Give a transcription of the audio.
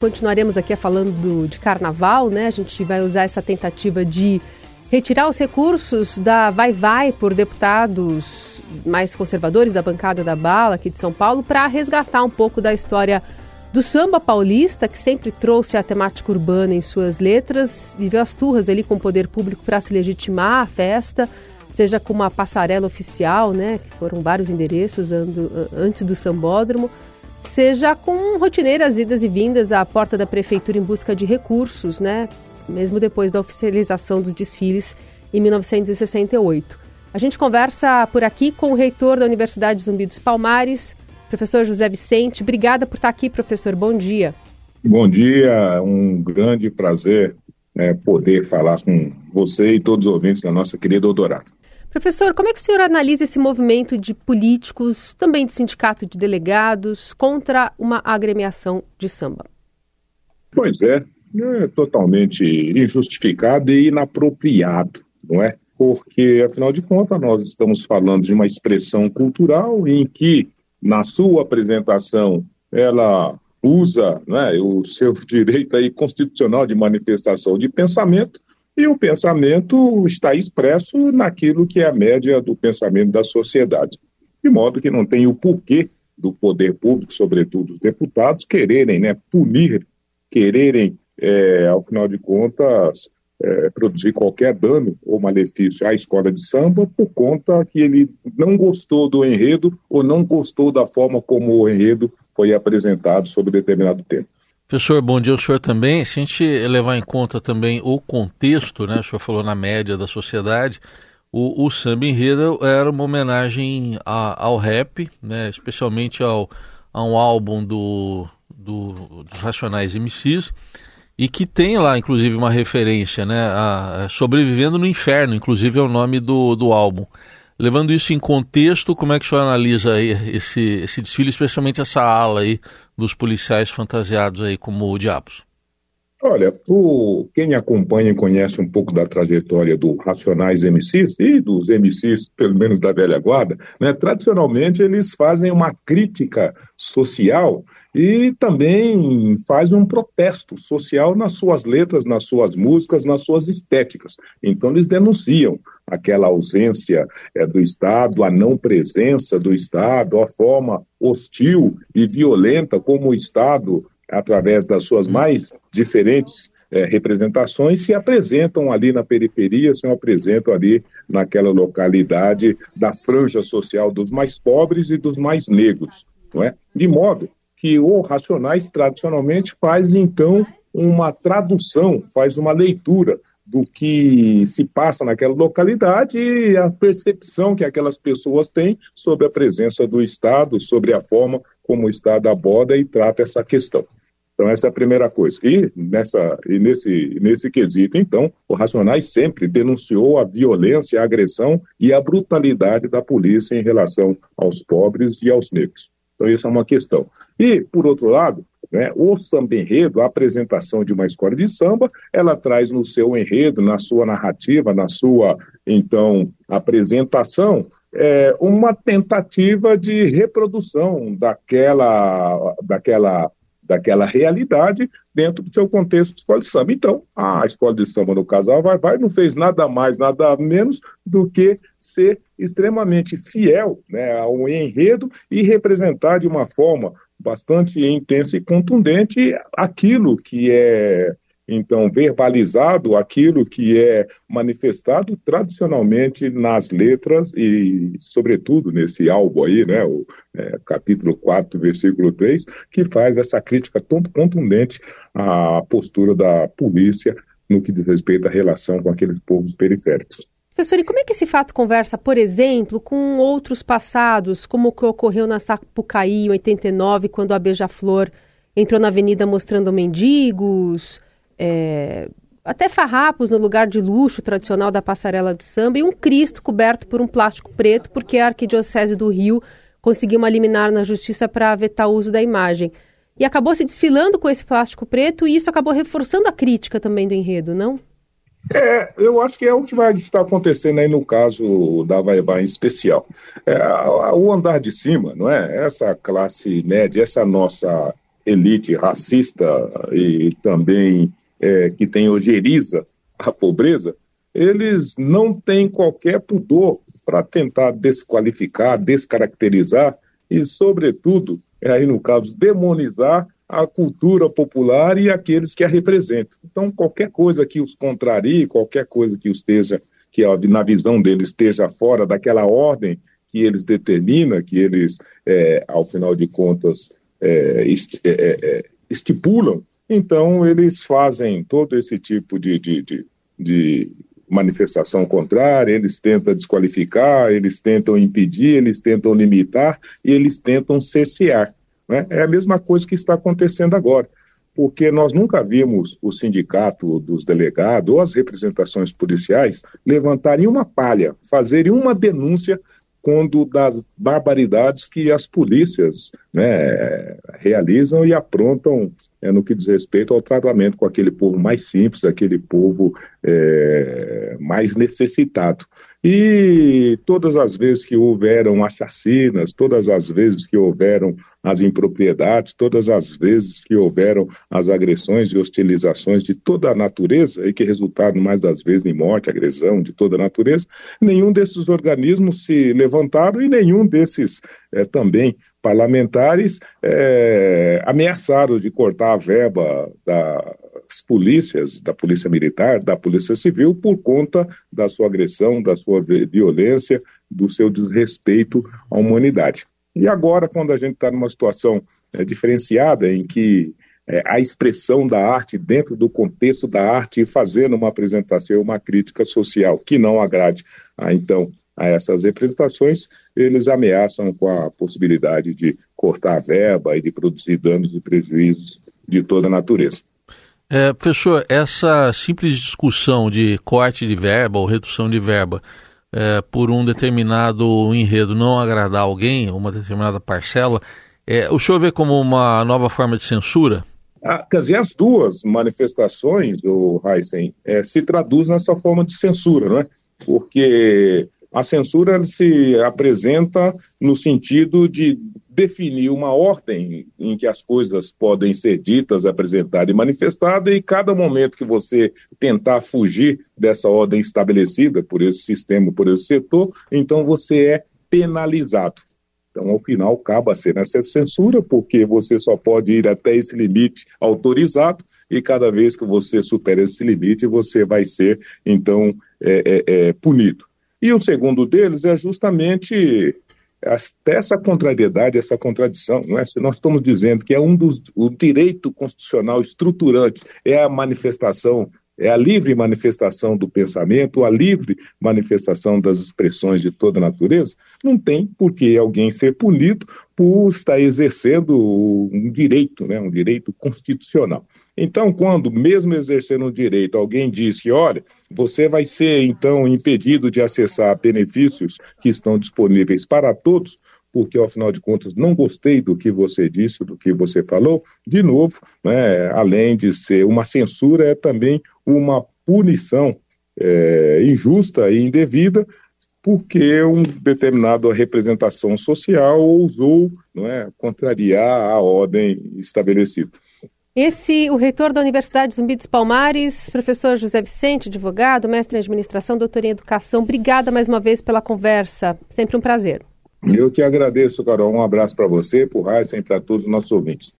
Continuaremos aqui falando de carnaval, né? A gente vai usar essa tentativa de retirar os recursos da Vai Vai por deputados mais conservadores da bancada da Bala aqui de São Paulo para resgatar um pouco da história do samba paulista, que sempre trouxe a temática urbana em suas letras, viveu as turras ali com o poder público para se legitimar a festa, seja com uma passarela oficial, né? Que foram vários endereços antes do sambódromo seja com rotineiras idas e vindas à porta da prefeitura em busca de recursos, né? Mesmo depois da oficialização dos desfiles em 1968. A gente conversa por aqui com o reitor da Universidade Zumbi dos Palmares, professor José Vicente. Obrigada por estar aqui, professor. Bom dia. Bom dia, um grande prazer né, poder falar com você e todos os ouvintes da nossa querida Eldorado. Professor, como é que o senhor analisa esse movimento de políticos, também de sindicato de delegados, contra uma agremiação de samba? Pois é, é totalmente injustificado e inapropriado, não é? Porque, afinal de contas, nós estamos falando de uma expressão cultural em que, na sua apresentação, ela usa né, o seu direito aí constitucional de manifestação de pensamento e o pensamento está expresso naquilo que é a média do pensamento da sociedade. De modo que não tem o porquê do poder público, sobretudo os deputados, quererem né, punir, quererem, é, ao final de contas, é, produzir qualquer dano ou malefício à escola de samba por conta que ele não gostou do enredo ou não gostou da forma como o enredo foi apresentado sobre determinado tempo. Professor, bom dia ao senhor também. Se a gente levar em conta também o contexto, né? O senhor falou na média da sociedade, o, o samba enredo era uma homenagem a, ao rap, né? Especialmente ao, a um álbum do, do, dos Racionais MCs, e que tem lá, inclusive, uma referência, né? A, Sobrevivendo no Inferno, inclusive é o nome do, do álbum. Levando isso em contexto, como é que o senhor analisa esse, esse desfile, especialmente essa ala aí dos policiais fantasiados aí como diabos? Olha, o, quem acompanha e conhece um pouco da trajetória do Racionais MCs e dos MCs, pelo menos da velha guarda, né, tradicionalmente eles fazem uma crítica social e também faz um protesto social nas suas letras, nas suas músicas, nas suas estéticas. Então eles denunciam aquela ausência é, do Estado, a não presença do Estado, a forma hostil e violenta como o Estado, através das suas mais diferentes é, representações, se apresentam ali na periferia, se apresentam ali naquela localidade da franja social dos mais pobres e dos mais negros. Não é? De modo que o Racionais tradicionalmente faz então uma tradução, faz uma leitura do que se passa naquela localidade e a percepção que aquelas pessoas têm sobre a presença do Estado, sobre a forma como o Estado aborda e trata essa questão. Então, essa é a primeira coisa. E, nessa, e nesse, nesse quesito, então, o Racionais sempre denunciou a violência, a agressão e a brutalidade da polícia em relação aos pobres e aos negros. Então, isso é uma questão. E, por outro lado, né, o samba enredo, a apresentação de uma escola de samba, ela traz no seu enredo, na sua narrativa, na sua, então, apresentação, é, uma tentativa de reprodução daquela, daquela daquela realidade dentro do seu contexto de escola de samba. Então, a escola de samba no Casal Vai Vai não fez nada mais, nada menos do que ser extremamente fiel né, ao enredo e representar de uma forma bastante intensa e contundente aquilo que é então verbalizado aquilo que é manifestado tradicionalmente nas letras e, sobretudo, nesse álbum aí, né, o é, capítulo 4, versículo 3, que faz essa crítica tão contundente à postura da polícia no que diz respeito à relação com aqueles povos periféricos. Professor, e como é que esse fato conversa, por exemplo, com outros passados, como o que ocorreu na Sapucaí em 89, quando a Beija-Flor entrou na avenida mostrando mendigos, é, até farrapos no lugar de luxo tradicional da passarela de samba e um Cristo coberto por um plástico preto, porque a Arquidiocese do Rio conseguiu uma liminar na justiça para vetar o uso da imagem. E acabou se desfilando com esse plástico preto e isso acabou reforçando a crítica também do enredo, não? É, eu acho que é o que vai estar acontecendo aí no caso da Vai Vai em especial. É, o andar de cima, não é? Essa classe média, essa nossa elite racista e também é, que tem ojeriza a pobreza, eles não têm qualquer pudor para tentar desqualificar, descaracterizar e, sobretudo, é aí no caso, demonizar a cultura popular e aqueles que a representam. Então, qualquer coisa que os contrarie, qualquer coisa que esteja, que na visão deles esteja fora daquela ordem que eles determinam, que eles, é, ao final de contas, é, é, é, estipulam, então eles fazem todo esse tipo de, de, de, de manifestação contrária, eles tentam desqualificar, eles tentam impedir, eles tentam limitar e eles tentam cercear. Né? É a mesma coisa que está acontecendo agora, porque nós nunca vimos o sindicato dos delegados ou as representações policiais levantarem uma palha, fazerem uma denúncia quando das barbaridades que as polícias né, realizam e aprontam é, no que diz respeito ao tratamento com aquele povo mais simples, aquele povo é, mais necessitado. E todas as vezes que houveram as chacinas, todas as vezes que houveram as impropriedades, todas as vezes que houveram as agressões e hostilizações de toda a natureza, e que resultaram mais das vezes em morte, agressão de toda a natureza, nenhum desses organismos se levantaram e nenhum desses é, também parlamentares é, ameaçaram de cortar a verba das polícias, da polícia militar, da polícia civil, por conta da sua agressão, da sua violência, do seu desrespeito à humanidade. E agora, quando a gente está numa situação é, diferenciada, em que é, a expressão da arte dentro do contexto da arte e fazendo uma apresentação, uma crítica social que não agrade a então a essas representações, eles ameaçam com a possibilidade de cortar a verba e de produzir danos e prejuízos de toda a natureza. É, professor, essa simples discussão de corte de verba ou redução de verba é, por um determinado enredo não agradar alguém, uma determinada parcela, é, o senhor vê como uma nova forma de censura? Ah, quer dizer, as duas manifestações, o Heisen, é, se traduzem nessa forma de censura, não é? Porque a censura se apresenta no sentido de definir uma ordem em que as coisas podem ser ditas, apresentadas e manifestadas, e cada momento que você tentar fugir dessa ordem estabelecida por esse sistema, por esse setor, então você é penalizado. Então, ao final, acaba sendo essa censura, porque você só pode ir até esse limite autorizado, e cada vez que você supera esse limite, você vai ser, então, é, é, é, punido. E o segundo deles é justamente essa contrariedade, essa contradição. Não é? Se nós estamos dizendo que é um dos o direito constitucional estruturante é a manifestação, é a livre manifestação do pensamento, a livre manifestação das expressões de toda a natureza, não tem por que alguém ser punido por estar exercendo um direito, né, um direito constitucional. Então, quando, mesmo exercendo o direito, alguém diz que, olha, você vai ser, então, impedido de acessar benefícios que estão disponíveis para todos, porque, ao final de contas, não gostei do que você disse, do que você falou, de novo, né, além de ser uma censura, é também uma punição é, injusta e indevida, porque um determinado representação social ousou é, contrariar a ordem estabelecida. Esse, o reitor da Universidade Zumbi dos Palmares, professor José Vicente, advogado, mestre em administração, doutor em educação. Obrigada mais uma vez pela conversa. Sempre um prazer. Eu que agradeço, Carol. Um abraço para você, para o Heisen e para todos os nossos ouvintes.